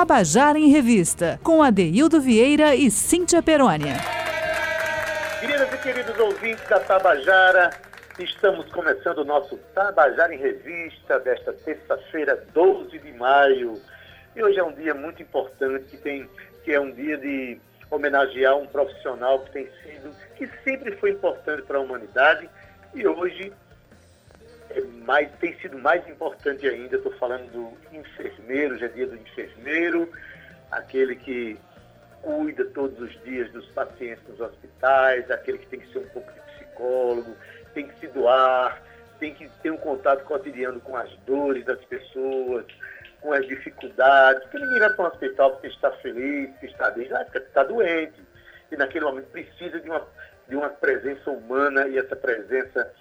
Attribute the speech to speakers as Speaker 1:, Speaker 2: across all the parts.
Speaker 1: Tabajara em Revista, com Adeildo Vieira e Cíntia Perônia.
Speaker 2: Queridas e queridos ouvintes da Tabajara, estamos começando o nosso Tabajara em Revista desta terça-feira, 12 de maio. E hoje é um dia muito importante, que, tem, que é um dia de homenagear um profissional que tem sido, que sempre foi importante para a humanidade e hoje é mais, tem sido mais importante ainda. Estou falando do enfermeiro, já é dia do enfermeiro, aquele que cuida todos os dias dos pacientes nos hospitais, aquele que tem que ser um pouco de psicólogo, tem que se doar, tem que ter um contato cotidiano com as dores das pessoas, com as dificuldades, porque ninguém vai para um hospital porque está feliz, porque está bem, já está doente. E naquele momento precisa de uma, de uma presença humana e essa presença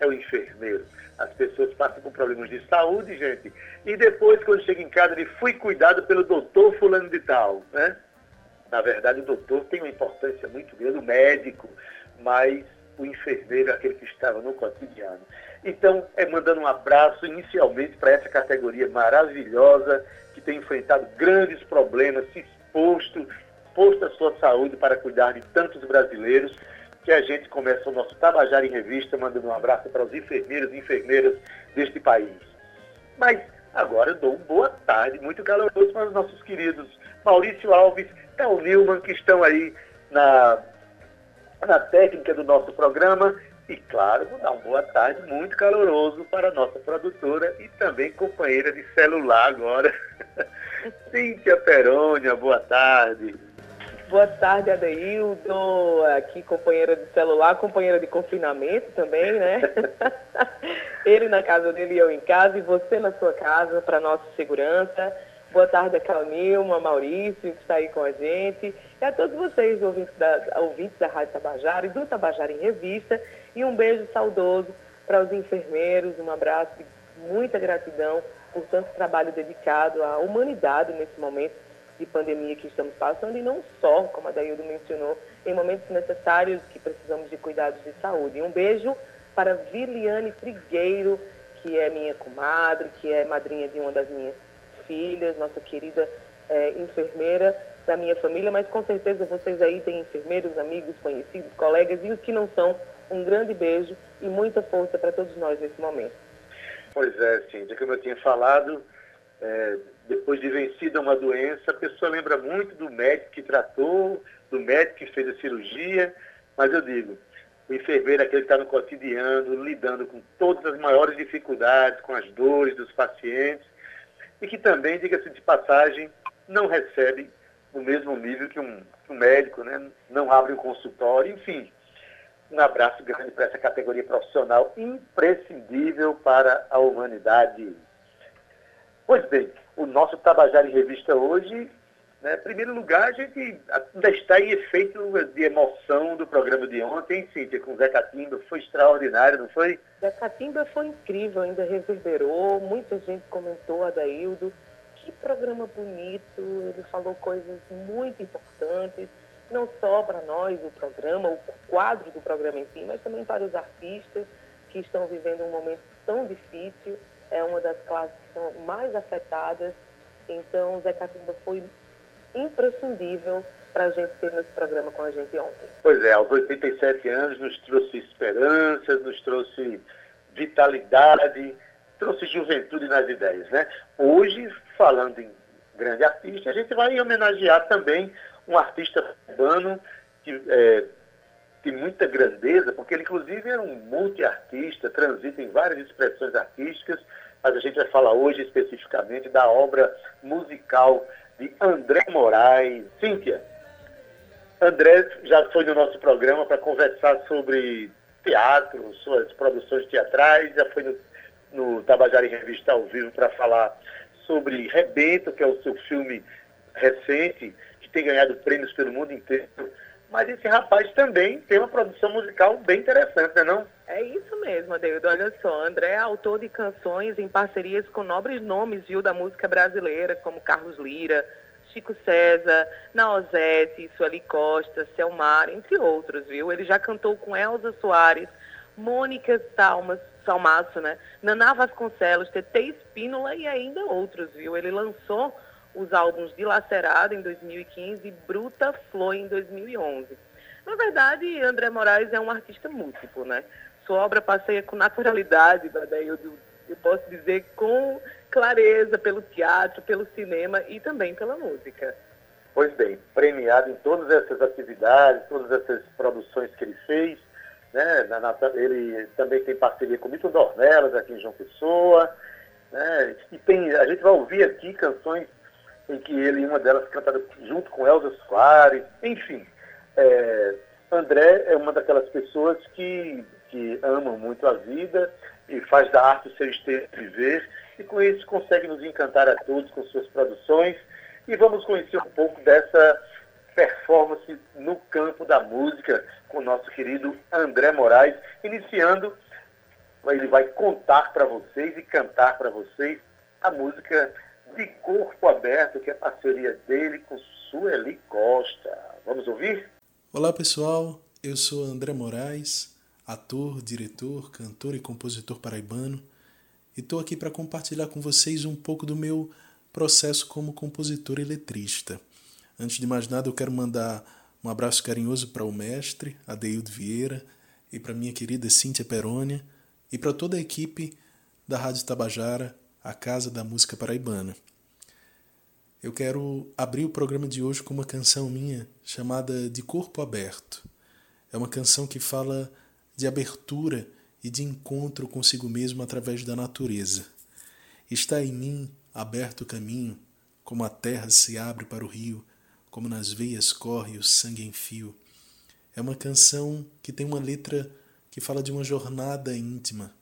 Speaker 2: é o enfermeiro. As pessoas passam com problemas de saúde, gente, e depois, quando chega em casa, ele foi cuidado pelo doutor fulano de tal, né? Na verdade, o doutor tem uma importância muito grande, o médico, mas o enfermeiro é aquele que estava no cotidiano. Então, é mandando um abraço inicialmente para essa categoria maravilhosa que tem enfrentado grandes problemas, se exposto, exposto a sua saúde para cuidar de tantos brasileiros que a gente começa o nosso Tabajara em Revista, mandando um abraço para os enfermeiros e enfermeiras deste país. Mas agora eu dou uma boa tarde, muito caloroso para os nossos queridos Maurício Alves, Théo Nilman, que estão aí na, na técnica do nosso programa. E, claro, vou dar uma boa tarde muito caloroso para a nossa produtora e também companheira de celular agora, Cíntia Perônia. Boa tarde.
Speaker 3: Boa tarde, Adeildo, aqui companheira de celular, companheira de confinamento também, né? Ele na casa dele e eu em casa, e você na sua casa, para nossa segurança. Boa tarde a Calnilma, Maurício, que está aí com a gente, e a todos vocês, ouvintes da, ouvintes da Rádio Tabajara e do Tabajara em Revista, e um beijo saudoso para os enfermeiros, um abraço de muita gratidão por tanto trabalho dedicado à humanidade nesse momento de pandemia que estamos passando e não só, como a Daildo mencionou, em momentos necessários que precisamos de cuidados de saúde. Um beijo para Viliane Trigueiro, que é minha comadre, que é madrinha de uma das minhas filhas, nossa querida é, enfermeira da minha família, mas com certeza vocês aí têm enfermeiros, amigos, conhecidos, colegas e os que não são, um grande beijo e muita força para todos nós nesse momento.
Speaker 2: Pois é, Cíntia, como eu tinha falado, é, depois de vencida uma doença, a pessoa lembra muito do médico que tratou, do médico que fez a cirurgia, mas eu digo, o enfermeiro é aquele que está no cotidiano, lidando com todas as maiores dificuldades, com as dores dos pacientes, e que também, diga-se de passagem, não recebe o mesmo nível que um, um médico, né? não abre um consultório, enfim. Um abraço grande para essa categoria profissional imprescindível para a humanidade. Pois bem, o nosso Tabajara em Revista hoje, né, em primeiro lugar, a gente ainda está em efeito de emoção do programa de ontem, Cíntia, com o Zé Catimba, foi extraordinário, não foi?
Speaker 3: Zé Catimba foi incrível, ainda reverberou, muita gente comentou, Adaildo, que programa bonito, ele falou coisas muito importantes, não só para nós, o programa, o quadro do programa em si, mas também para os artistas que estão vivendo um momento tão difícil é uma das classes que são mais afetadas. Então, Zé Catimba foi imprescindível para a gente ter nesse programa com a gente ontem.
Speaker 2: Pois é, aos 87 anos nos trouxe esperança, nos trouxe vitalidade, trouxe juventude nas ideias, né? Hoje, falando em grande artista, a gente vai homenagear também um artista urbano que é, tem muita grandeza, porque ele inclusive é um multiartista, transita em várias expressões artísticas, mas a gente vai falar hoje especificamente da obra musical de André Moraes. Cíntia, André já foi no nosso programa para conversar sobre teatro, suas produções teatrais, já foi no, no Tabajara em Revista ao vivo para falar sobre Rebento, que é o seu filme recente, que tem ganhado prêmios pelo mundo inteiro mas esse rapaz também tem uma produção musical bem interessante, não é não?
Speaker 3: É isso mesmo, Adeildo. Olha só, André é autor de canções em parcerias com nobres nomes, viu, da música brasileira, como Carlos Lira, Chico César, Naozete, Sueli Costa, Selmar, entre outros, viu? Ele já cantou com Elza Soares, Mônica Salmas, Salmaço, né? Naná Vasconcelos, TT Espínola e ainda outros, viu? Ele lançou os álbuns Dilacerado em 2015 e Bruta Flor em 2011. Na verdade, André Moraes é um artista múltiplo, né? Sua obra passeia com naturalidade, eu, eu posso dizer com clareza pelo teatro, pelo cinema e também pela música.
Speaker 2: Pois bem, premiado em todas essas atividades, todas essas produções que ele fez, né? Ele também tem parceria com Milton Dornelas aqui em João Pessoa, né? E tem, a gente vai ouvir aqui canções em que ele, uma delas cantada junto com Elza Soares, enfim. É, André é uma daquelas pessoas que, que amam muito a vida e faz da arte o seu esteiro de viver e com isso consegue nos encantar a todos com suas produções e vamos conhecer um pouco dessa performance no campo da música com o nosso querido André Moraes, iniciando, ele vai contar para vocês e cantar para vocês a música de corpo aberto, que é a parceria dele com Sueli Costa. Vamos ouvir?
Speaker 4: Olá pessoal, eu sou André Moraes, ator, diretor, cantor e compositor paraibano, e estou aqui para compartilhar com vocês um pouco do meu processo como compositor e letrista. Antes de mais nada, eu quero mandar um abraço carinhoso para o mestre, Adeildo Vieira, e para minha querida Cíntia Perônia, e para toda a equipe da Rádio Tabajara, a Casa da Música Paraibana. Eu quero abrir o programa de hoje com uma canção minha chamada De Corpo Aberto. É uma canção que fala de abertura e de encontro consigo mesmo através da natureza. Está em mim aberto o caminho, como a terra se abre para o rio, como nas veias corre o sangue em fio. É uma canção que tem uma letra que fala de uma jornada íntima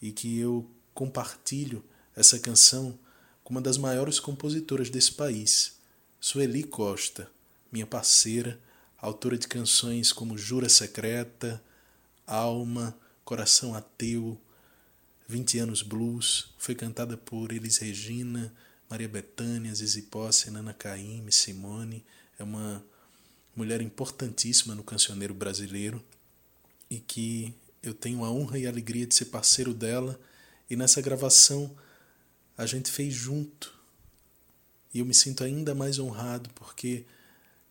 Speaker 4: e que eu compartilho essa canção com uma das maiores compositoras desse país, Sueli Costa, minha parceira, autora de canções como Jura Secreta, Alma, Coração Ateu, 20 anos Blues, foi cantada por Elis Regina, Maria Bethânia, Zizi Posse, Nana Caymmi, Simone, é uma mulher importantíssima no cancioneiro brasileiro e que eu tenho a honra e a alegria de ser parceiro dela. E nessa gravação a gente fez junto. E eu me sinto ainda mais honrado porque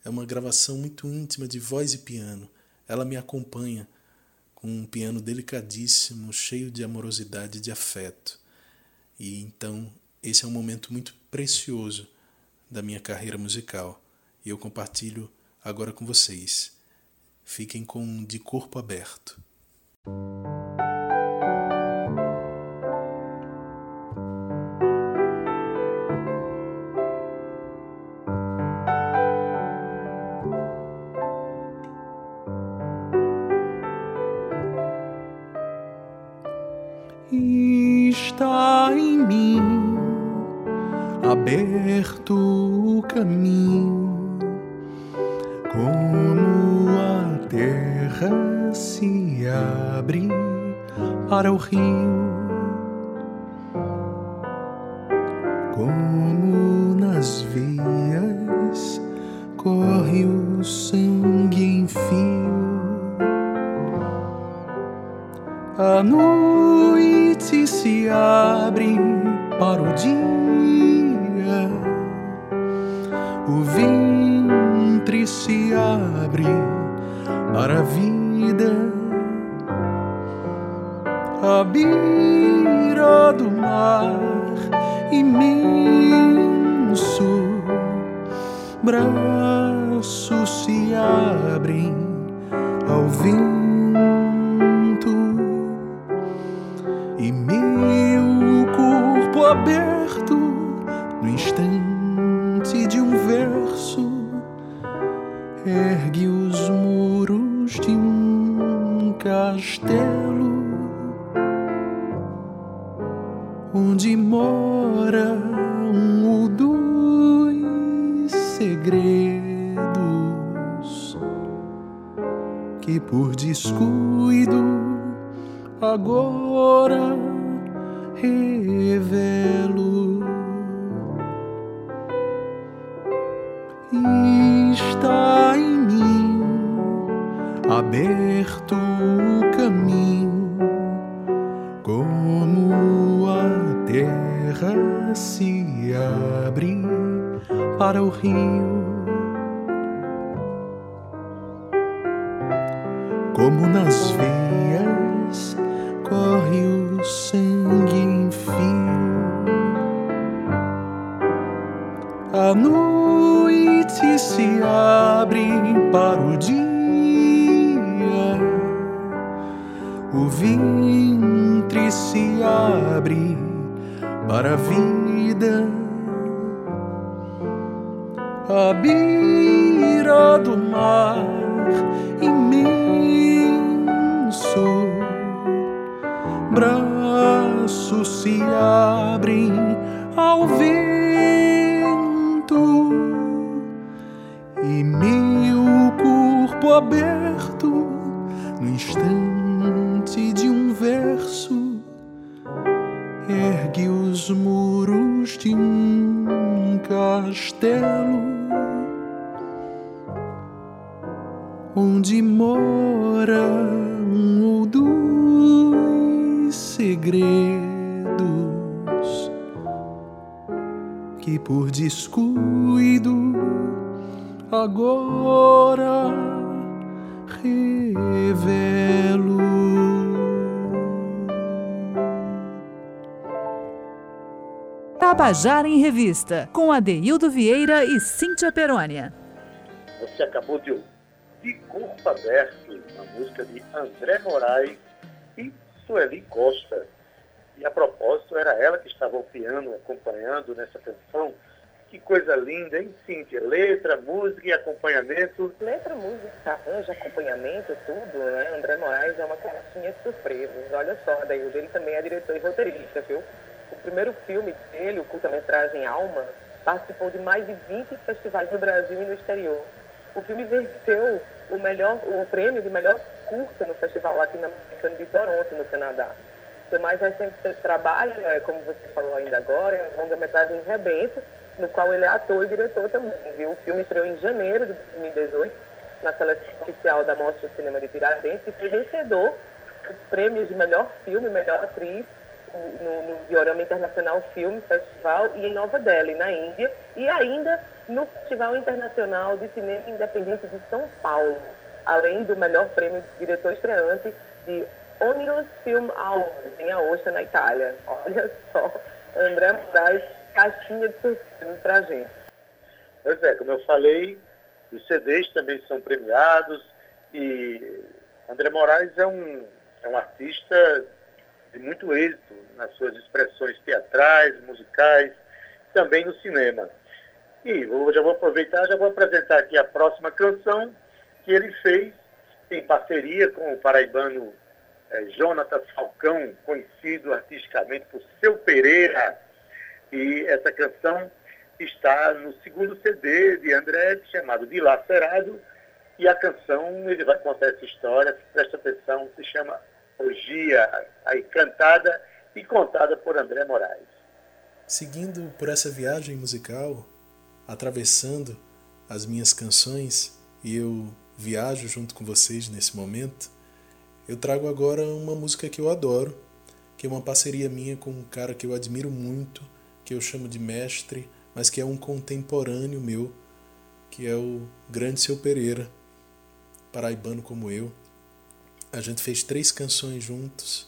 Speaker 4: é uma gravação muito íntima de voz e piano. Ela me acompanha com um piano delicadíssimo, cheio de amorosidade e de afeto. E então esse é um momento muito precioso da minha carreira musical e eu compartilho agora com vocês. Fiquem com de corpo aberto.
Speaker 5: Se abre para o rio, como nas veias corre o sangue em fio. A noite se abre para o dia, o ventre se abre para a vida, a beira do mar imenso, braços se abrem ao vento. Aberto no instante de um verso, ergue os muros de castelo onde mora um ou dois segredos que por descuido agora revelo. Está se abre para o rio. Como nas veias corre o sangue em fio. A noite se abre para o dia. O ventre se abre para a vida. A beira do mar imenso, braços se abrem ao vento e meu corpo aberto
Speaker 1: Tabajara em Revista, com Adeildo Vieira e Cíntia Perônia.
Speaker 2: Você acabou de ouvir De Corpo Aberto, uma música de André Moraes e Sueli Costa. E a propósito, era ela que estava ao piano acompanhando nessa canção. Que coisa linda, hein, Cíntia? Letra, música e acompanhamento.
Speaker 3: Letra, música, arranjo, acompanhamento, tudo, né? André Moraes é uma caixinha de surpresas. Olha só, Adaildo, ele também é diretor e roteirista, viu? O primeiro filme dele, o curta-metragem Alma, participou de mais de 20 festivais no Brasil e no exterior. O filme venceu o, melhor, o prêmio de melhor curta no Festival Latino-Americano de Toronto, no Canadá. Seu mais recente trabalho, é, como você falou ainda agora, é a longa-metragem Rebento, no qual ele é ator e diretor também. Viu? O filme estreou em janeiro de 2018, na seleção oficial da Mostra de Cinema de Tiradentes, e foi vencedor dos prêmios de melhor filme, melhor atriz, no, no Diorama Internacional Film Festival e em Nova Delhi, na Índia, e ainda no Festival Internacional de Cinema Independente de São Paulo, além do melhor prêmio de diretor estreante de Oniros Film Awards, em Aosta, na Itália. Olha só, André Moraes, caixinha de surpresa pra gente.
Speaker 2: Pois é, como eu falei, os CDs também são premiados e André Moraes é um, é um artista de muito êxito nas suas expressões teatrais, musicais, também no cinema. E já vou aproveitar, já vou apresentar aqui a próxima canção que ele fez em parceria com o paraibano Jonatas Falcão, conhecido artisticamente por Seu Pereira. E essa canção está no segundo CD de André, chamado Dilacerado, e a canção, ele vai contar essa história, presta atenção, se chama Ogia, aí cantada e contada por André Moraes.
Speaker 4: Seguindo por essa viagem musical, atravessando as minhas canções, e eu viajo junto com vocês nesse momento, eu trago agora uma música que eu adoro, que é uma parceria minha com um cara que eu admiro muito, que eu chamo de mestre, mas que é um contemporâneo meu, que é o grande Seu Pereira, paraibano como eu. A gente fez três canções juntos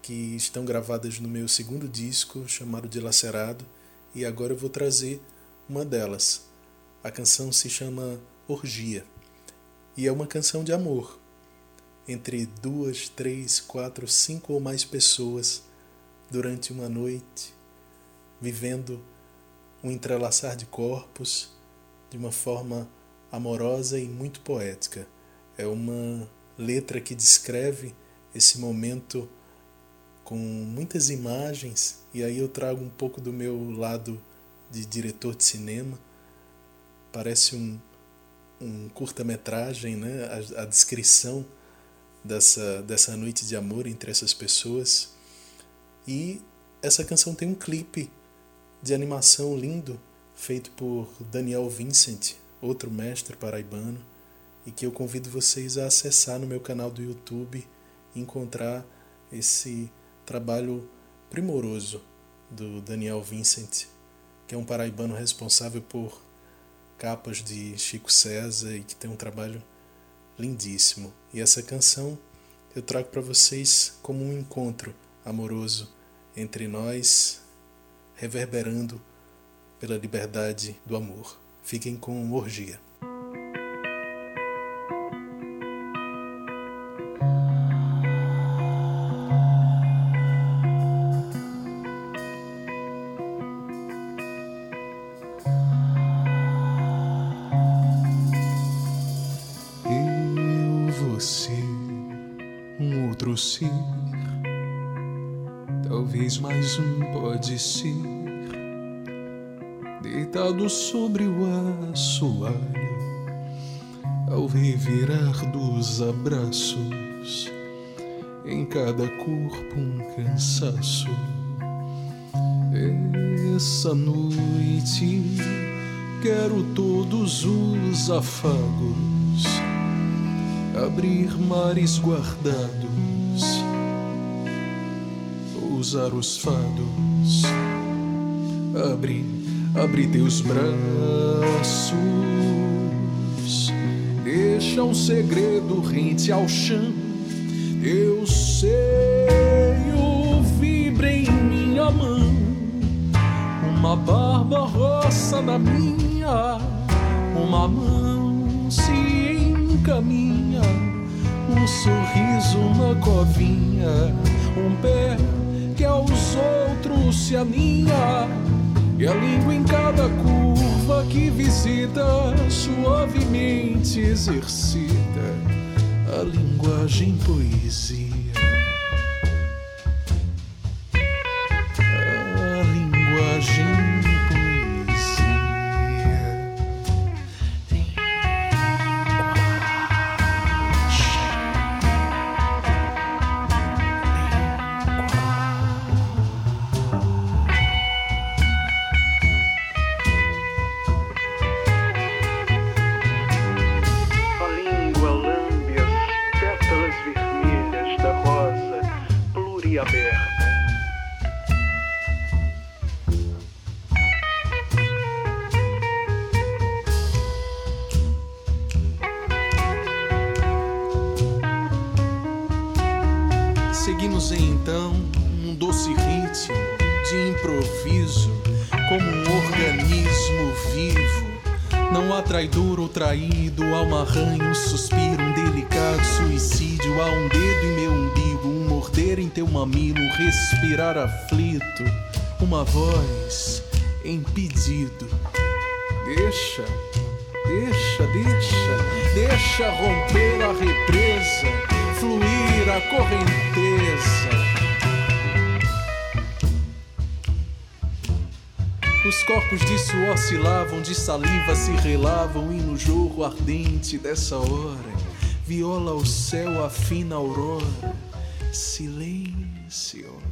Speaker 4: que estão gravadas no meu segundo disco, chamado Dilacerado, e agora eu vou trazer uma delas. A canção se chama Orgia e é uma canção de amor entre duas, três, quatro, cinco ou mais pessoas durante uma noite, vivendo um entrelaçar de corpos de uma forma amorosa e muito poética. É uma letra que descreve esse momento com muitas imagens, e aí eu trago um pouco do meu lado de diretor de cinema. Parece um, um curta-metragem, né? a, a descrição dessa, dessa noite de amor entre essas pessoas. E essa canção tem um clipe de animação lindo feito por Daniel Vincent, outro mestre paraibano, e que eu convido vocês a acessar no meu canal do YouTube e encontrar esse trabalho primoroso do Daniel Vincent que é um paraibano responsável por capas de Chico César e que tem um trabalho lindíssimo. E essa canção eu trago para vocês como um encontro amoroso entre nós, reverberando pela liberdade do amor. Fiquem com orgia.
Speaker 5: Deitado sobre o assoalho, ao revirar dos abraços, em cada corpo um cansaço. Essa noite quero todos os afagos, abrir mares guardados, usar os fados, abrir abre teus braços, deixa um segredo rente ao chão, teu seio vibra em minha mão, uma barba roça na minha, uma mão se encaminha, um sorriso na covinha, um pé aos outros se aninha e a língua em cada curva que visita suavemente exercita a linguagem poesia. Voz em pedido. Deixa, deixa, deixa, deixa romper a represa, fluir a correnteza. Os corpos de suor se lavam, de saliva se relavam, e no jorro ardente dessa hora, viola o céu a fina aurora, silêncio.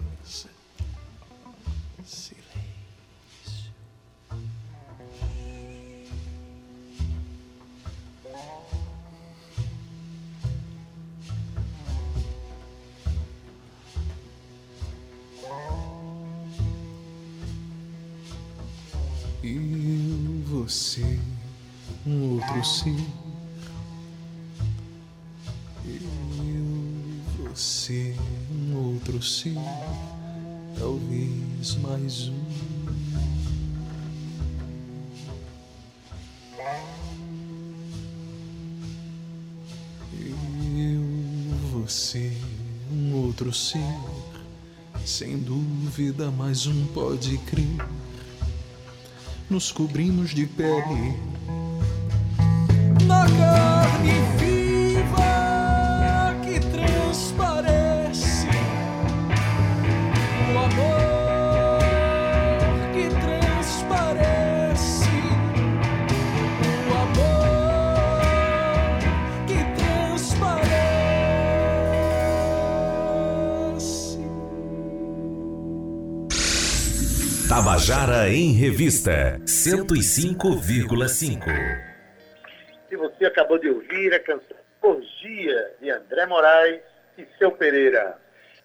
Speaker 5: Você, um outro ser, sem dúvida mais um pode crer nos cobrimos de pele. Na
Speaker 6: Tabajara em Revista 105,5.
Speaker 2: E você acabou de ouvir a canção Orgia, de André Moraes e Seu Pereira.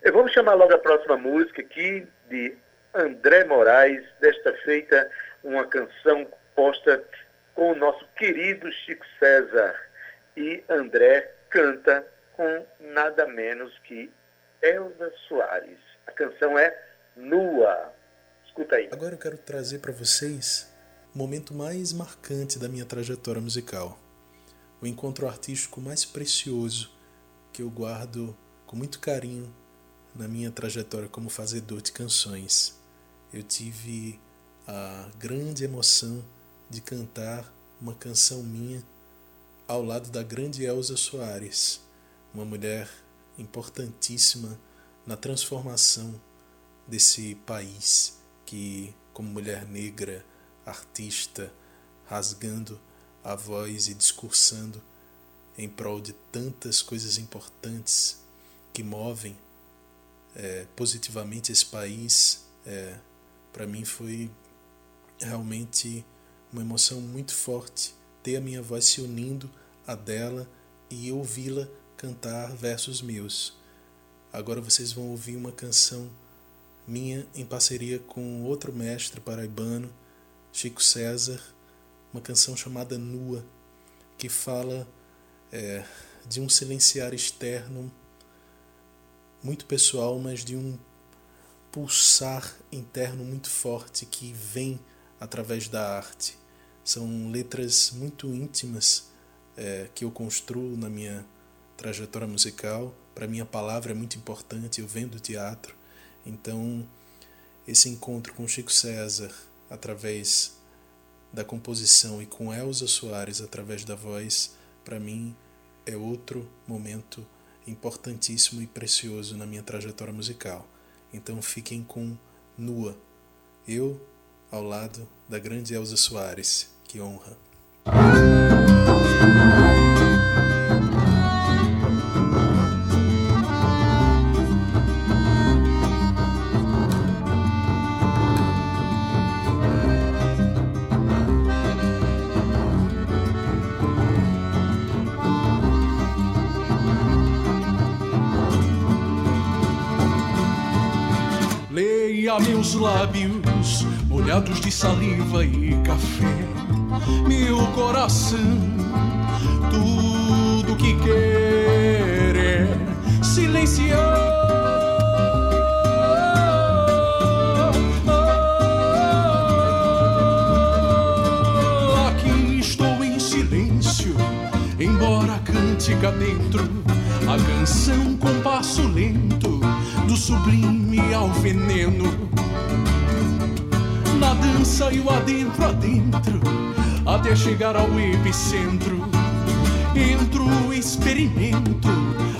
Speaker 2: Eu vou chamar logo a próxima música aqui, de André Moraes, desta feita uma canção composta com o nosso querido Chico César. E André canta com nada menos que Elza Soares. A canção é Nua. Escuta aí.
Speaker 5: Agora eu quero trazer para vocês o momento mais marcante da minha trajetória musical. O encontro artístico mais precioso que eu guardo com muito carinho na minha trajetória como fazedor de canções. Eu tive a grande emoção de cantar uma canção minha ao lado da grande Elza Soares, uma mulher importantíssima na transformação desse país que, como mulher negra, artista, rasgando a voz e discursando em prol de tantas coisas importantes que movem é, positivamente esse país, é, para mim foi realmente uma emoção muito forte ter a minha voz se unindo a dela e ouvi-la cantar versos meus. Agora vocês vão ouvir uma canção minha em parceria com outro mestre paraibano, Chico César, uma canção chamada Nua, que fala é, de um silenciar externo muito pessoal, mas de um pulsar interno muito forte que vem através da arte. São letras muito íntimas é, que eu construo na minha trajetória musical. Para mim, a palavra é muito importante. Eu venho do teatro, então esse encontro com Chico César através da composição e com Elza Soares através da voz, para mim é outro momento importantíssimo e precioso na minha trajetória musical. Então fiquem com Nua, eu ao lado da grande Elza Soares. Que honra!
Speaker 7: Lábios molhados de saliva e café, meu coração, tudo que quer é silenciar. Aqui estou em silêncio, embora cante cá dentro a canção com passo lento do sublime ao veneno na dança e o adentro adentro, até chegar ao epicentro. Entro, experimento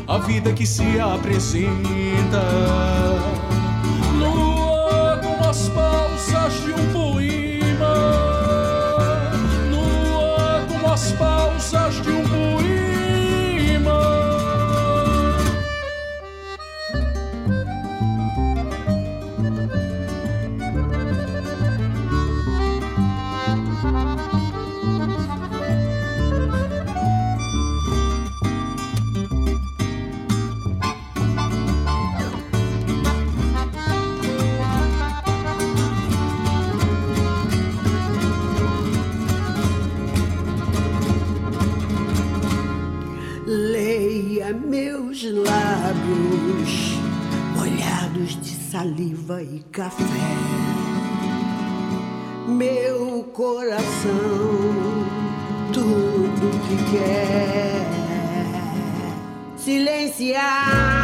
Speaker 7: a vida que se apresenta.
Speaker 6: Coração, tudo que quer silenciar.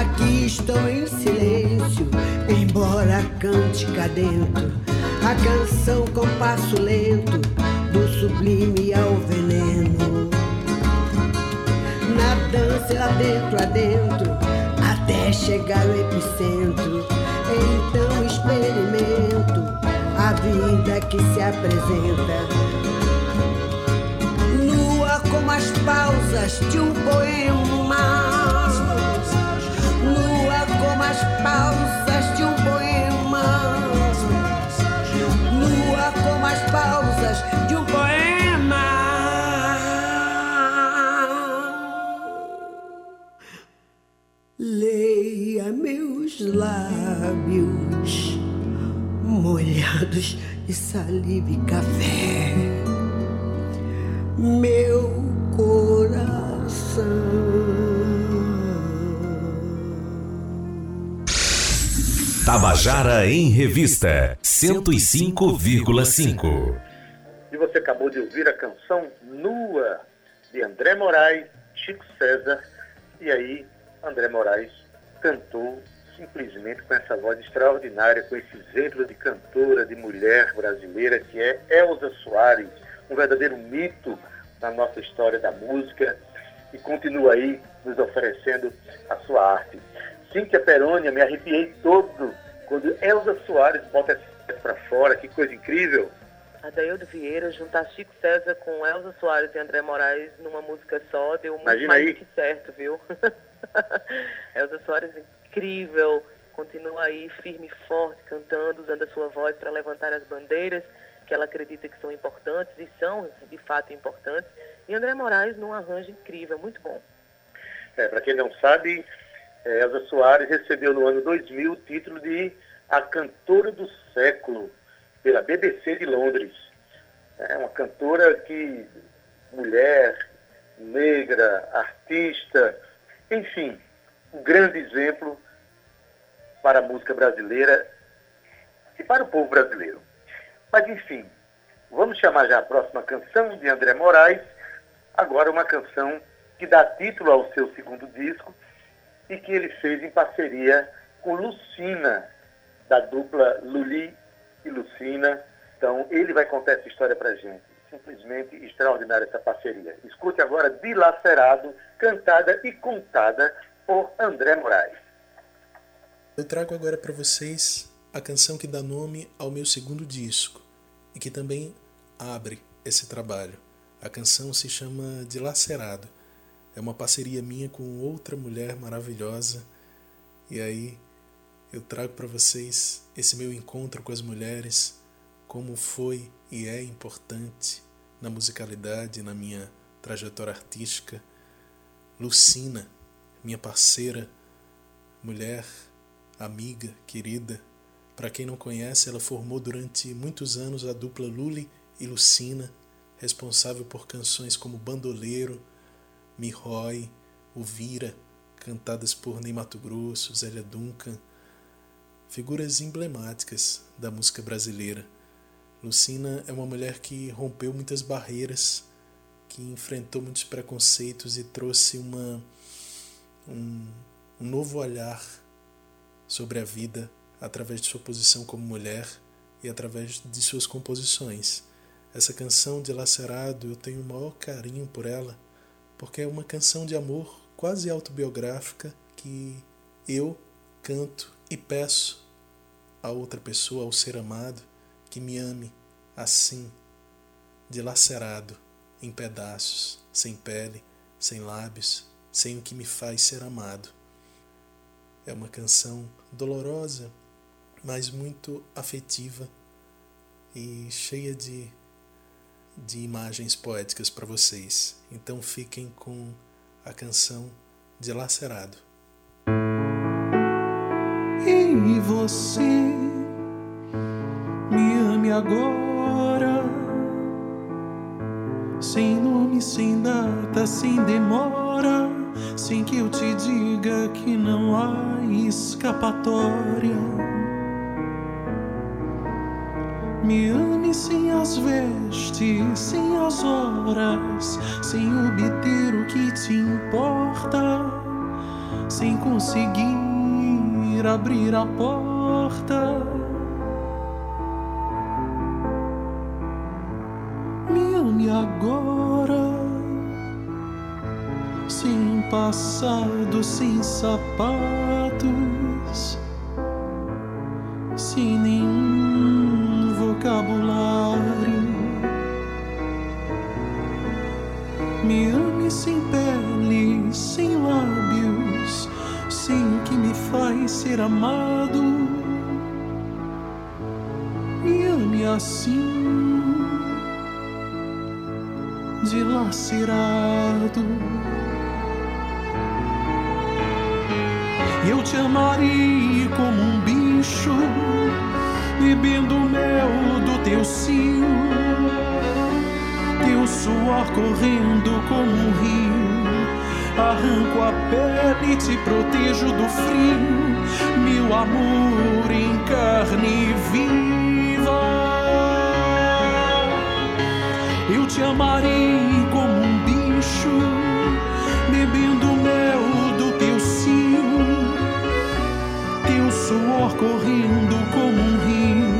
Speaker 6: Aqui estou em silêncio, embora cante cá dentro. A canção com passo lento, do sublime ao veneno. Dança lá dentro, adentro, até chegar ao epicentro. Então experimento a vida que se apresenta. Nua como as pausas de um poema. Nua como as pausas lábios molhados de saliva e café, meu coração.
Speaker 8: Tabajara em Revista 105,5.
Speaker 2: E você acabou de ouvir a canção Nua de André Moraes, Chico César, e aí André Moraes cantou simplesmente com essa voz extraordinária, com esse exemplo de cantora, de mulher brasileira que é Elza Soares, um verdadeiro mito na nossa história da música e continua aí nos oferecendo a sua arte. Cíntia Perônia, me arrepiei todo quando Elza Soares bota essa para fora, que coisa incrível.
Speaker 3: Adaildo Vieira juntar Chico César com Elza Soares e André Moraes numa música só deu muito
Speaker 2: Imagina
Speaker 3: mais
Speaker 2: aí.
Speaker 3: que certo, viu? Elza Soares incrível, continua aí firme e forte, cantando, usando a sua voz para levantar as bandeiras que ela acredita que são importantes e são de fato importantes. E André Moraes num arranjo incrível, muito bom.
Speaker 2: É, para quem não sabe, é, Elza Soares recebeu no ano 2000 o título de a cantora do século pela BBC de Londres. É uma cantora que mulher, negra, artista, enfim, um grande exemplo para a música brasileira e para o povo brasileiro. Mas enfim, vamos chamar já a próxima canção de André Moraes, agora uma canção que dá título ao seu segundo disco e que ele fez em parceria com Lucina, da dupla Luli e Lucina. Então, ele vai contar essa história pra gente. Simplesmente extraordinária essa parceria. Escute agora Dilacerado, cantada e contada por André Moraes.
Speaker 5: Eu trago agora para vocês a canção que dá nome ao meu segundo disco e que também abre esse trabalho. A canção se chama Dilacerado. É uma parceria minha com outra mulher maravilhosa. E aí eu trago para vocês esse meu encontro com as mulheres, como foi e é importante na musicalidade, na minha trajetória artística. Lucina, minha parceira, mulher, amiga, querida. Para quem não conhece, ela formou durante muitos anos a dupla Luli e Lucina, responsável por canções como Bandoleiro, Me Rói, O Vira, cantadas por Ney Mato Grosso, Zélia Duncan, figuras emblemáticas da música brasileira. Lucina é uma mulher que rompeu muitas barreiras, que enfrentou muitos preconceitos e trouxe uma, um, um novo olhar sobre a vida através de sua posição como mulher e através de suas composições. Essa canção de Lacerado eu tenho o maior carinho por ela, porque é uma canção de amor quase autobiográfica que eu canto e peço a outra pessoa, ao ser amado, que me ame assim, dilacerado, em pedaços, sem pele, sem lábios, sem o que me faz ser amado. É uma canção dolorosa, mas muito afetiva e cheia de, de imagens poéticas para vocês. Então fiquem com a canção Dilacerado.
Speaker 9: E você me ame agora, sem nome, sem data, sem demora, sem que eu te diga que não há escapatória. Me ame sem as vestes, sem as horas, sem obter o que te importa, sem conseguir abrir a porta. Passado, sem sapatos, sem nenhum vocabulário. Me ame sem pele, sem lábios, sem o que me faz ser amado. Me ame assim, dilacerado.
Speaker 5: Eu te amarei como um bicho, bebendo mel do teu cio, teu suor correndo como um rio. Arranco a pele e te protejo do frio, meu amor em carne viva. Eu te amarei suor correndo como um rio.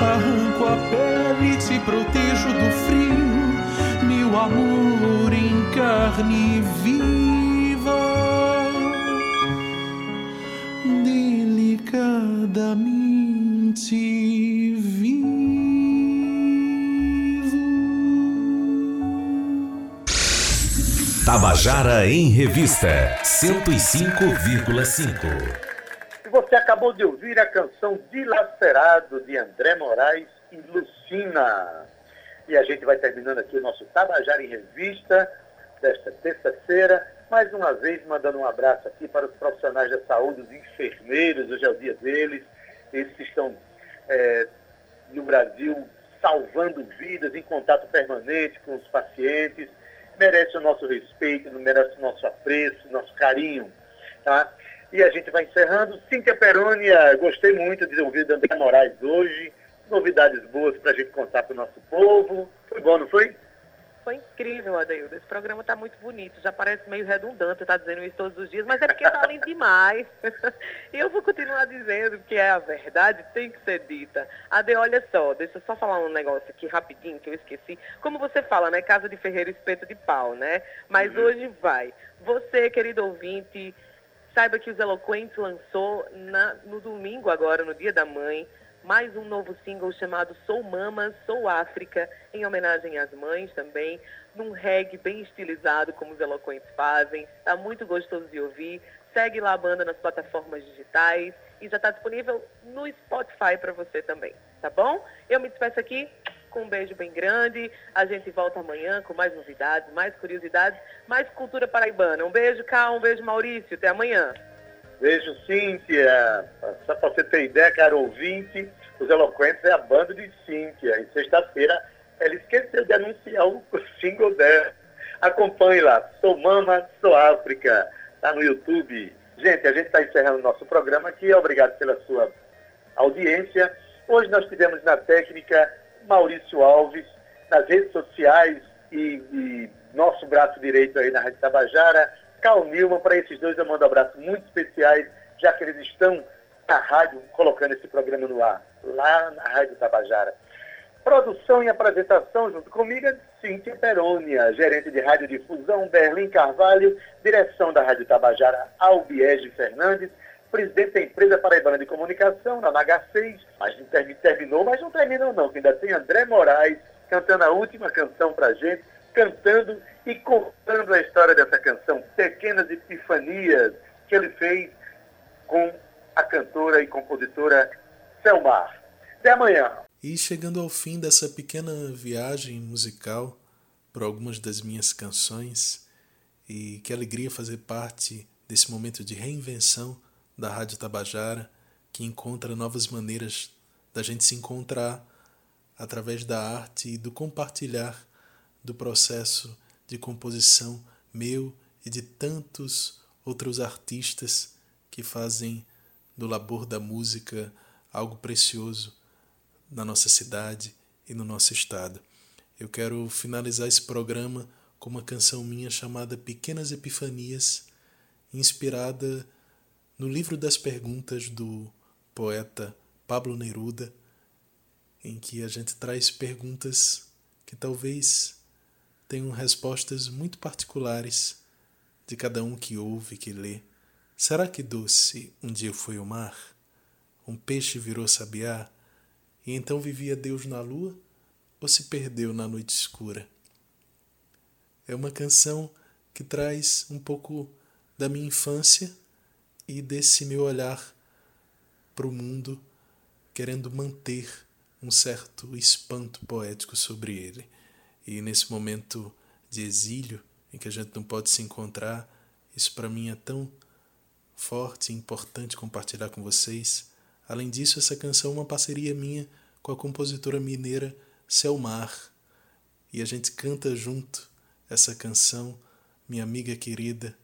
Speaker 5: Arranco a pele e te protejo do frio, meu amor em carne viva. Delicadamente vivo.
Speaker 10: Tabajara em Revista 105,5.
Speaker 2: Você acabou de ouvir a canção Dilacerado de André Moraes e Lucina. E a gente vai terminando aqui o nosso Tabajara em Revista desta terça-feira. Mais uma vez, mandando um abraço aqui para os profissionais da saúde, os enfermeiros, hoje é o dia deles. Esses que estão é, no Brasil salvando vidas, em contato permanente com os pacientes. Merece o nosso respeito, merece o nosso apreço, nosso carinho. Tá? E a gente vai encerrando. Cíntia Perônia, gostei muito de ouvir André Moraes hoje. Novidades boas para a gente contar para o nosso povo. Foi bom, não foi?
Speaker 3: Foi incrível, Adeildo. Esse programa está muito bonito. Já parece meio redundante estar dizendo isso todos os dias, mas é porque está lindo demais. E eu vou continuar dizendo que é a verdade, tem que ser dita. Ade, olha só, deixa eu só falar um negócio aqui rapidinho que eu esqueci. Como você fala, né? Casa de Ferreiro espeto de pau, né? Mas
Speaker 2: Uhum.
Speaker 3: hoje vai. Você, querido ouvinte, Saiba que os Eloquentes lançou na- no domingo agora, no Dia da Mãe, mais um novo single chamado Sou Mama, Sou África, em homenagem às mães também, num reggae bem estilizado, como os Eloquentes fazem. Tá muito gostoso de ouvir. Segue lá a banda nas plataformas digitais e já está disponível no Spotify para você também, tá bom? Eu me despeço aqui com um beijo bem grande. A gente volta amanhã com mais novidades, mais curiosidades, mais cultura paraibana. Um beijo, Cal, um beijo, Maurício. Até amanhã.
Speaker 2: Beijo, Cíntia. Só para você ter ideia, caro ouvinte, os Eloquentes é a banda de Cíntia. E sexta-feira ela esqueceu de anunciar o single dela. Acompanhe lá. Sou Mama, Sou África. Tá no YouTube. Gente, a gente está encerrando o nosso programa aqui. Obrigado pela sua audiência. Hoje nós tivemos na técnica Maurício Alves, nas redes sociais e, e nosso braço direito aí na Rádio Tabajara, Cal Nilman. Para esses dois eu mando abraços muito especiais, já que eles estão na rádio colocando esse programa no ar, lá na Rádio Tabajara. Produção e apresentação junto comigo, é Cíntia Perônia, gerente de radiodifusão, Berlim Carvalho, direção da Rádio Tabajara, Albiege Fernandes, presidente da empresa Paraibana de Comunicação, na NH6, mas terminou, mas não terminou não, que ainda tem André Moraes cantando a última canção pra gente, cantando e contando a história dessa canção, Pequenas Epifanias, que ele fez com a cantora e compositora Selmar. Até amanhã.
Speaker 4: E chegando ao fim dessa pequena viagem musical por algumas das minhas canções, e que alegria fazer parte desse momento de reinvenção da Rádio Tabajara, que encontra novas maneiras da gente se encontrar através da arte e do compartilhar do processo de composição meu e de tantos outros artistas que fazem do labor da música algo precioso na nossa cidade e no nosso estado. Eu quero finalizar esse programa com uma canção minha chamada Pequenas Epifanias, inspirada no livro das perguntas do poeta Pablo Neruda, em que a gente traz perguntas que talvez tenham respostas muito particulares de cada um que ouve, que lê. Será que doce um dia foi o mar? Um peixe virou sabiá? E então vivia Deus na lua ou se perdeu na noite escura? É uma canção que traz um pouco da minha infância e desse meu olhar para o mundo, querendo manter um certo espanto poético sobre ele. E nesse momento de exílio, em que a gente não pode se encontrar, isso para mim é tão forte e importante compartilhar com vocês. Além disso, essa canção é uma parceria minha com a compositora mineira Selmar. E a gente canta junto essa canção, minha amiga querida.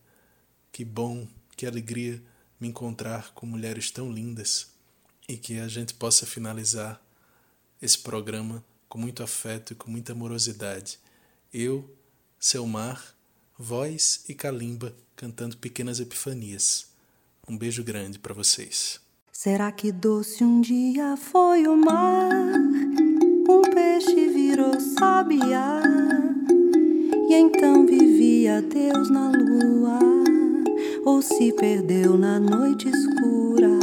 Speaker 4: Que bom, que alegria me encontrar com mulheres tão lindas e que a gente possa finalizar esse programa com muito afeto e com muita amorosidade. Eu, Selmar, voz e calimba cantando pequenas epifanias. Um beijo grande para vocês.
Speaker 10: Será que doce um dia foi o mar? Um peixe virou sabiá. E então vivia Deus na lua, ou se perdeu na noite escura.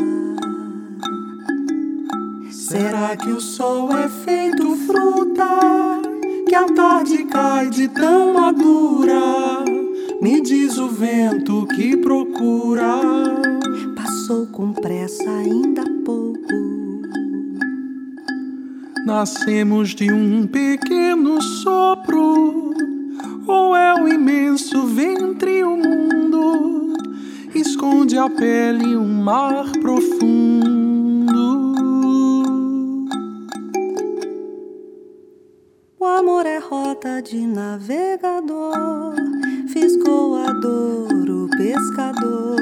Speaker 10: Será que o sol é feito fruta? Que a tarde cai de tão madura? Me diz o vento que procura. Passou com pressa ainda há pouco.
Speaker 5: Nascemos de um pequeno sopro, ou é o imenso ventre o mundo? Esconde a pele um mar profundo.
Speaker 10: O amor é rota de navegador fisgou a dor o pescador,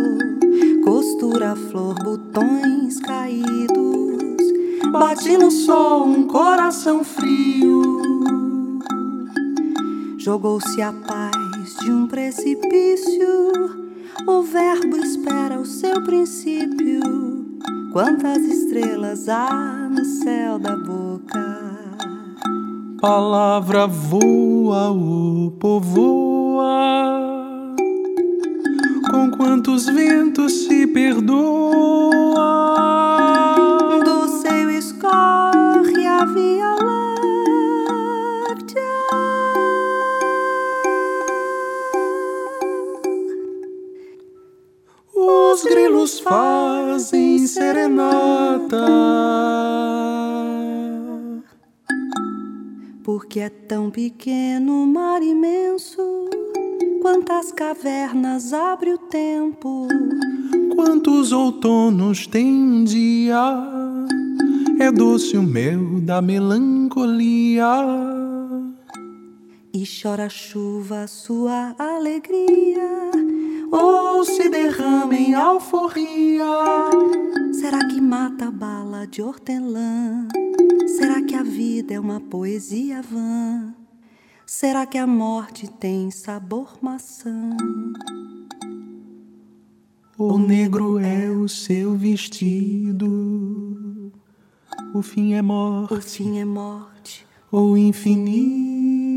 Speaker 10: costura flor, botões caídos, bate no sol um coração frio, jogou-se a paz de um precipício, o verbo espera o seu princípio, quantas estrelas há no céu da boca.
Speaker 5: Palavra voa, o povoa. Com quantos ventos se perdoa. Os grilos fazem serenata.
Speaker 10: Porque é tão pequeno o mar imenso, quantas cavernas abre o tempo.
Speaker 5: Quantos outonos tem um dia? É doce o mel da melancolia.
Speaker 10: E chora a chuva sua alegria, ou se derrama em alforria. Será que mata a bala de hortelã? Será que a vida é uma poesia vã? Será que a morte tem sabor maçã?
Speaker 5: O negro é o seu vestido, o fim é morte,
Speaker 10: O fim é morte.
Speaker 5: ou infinito.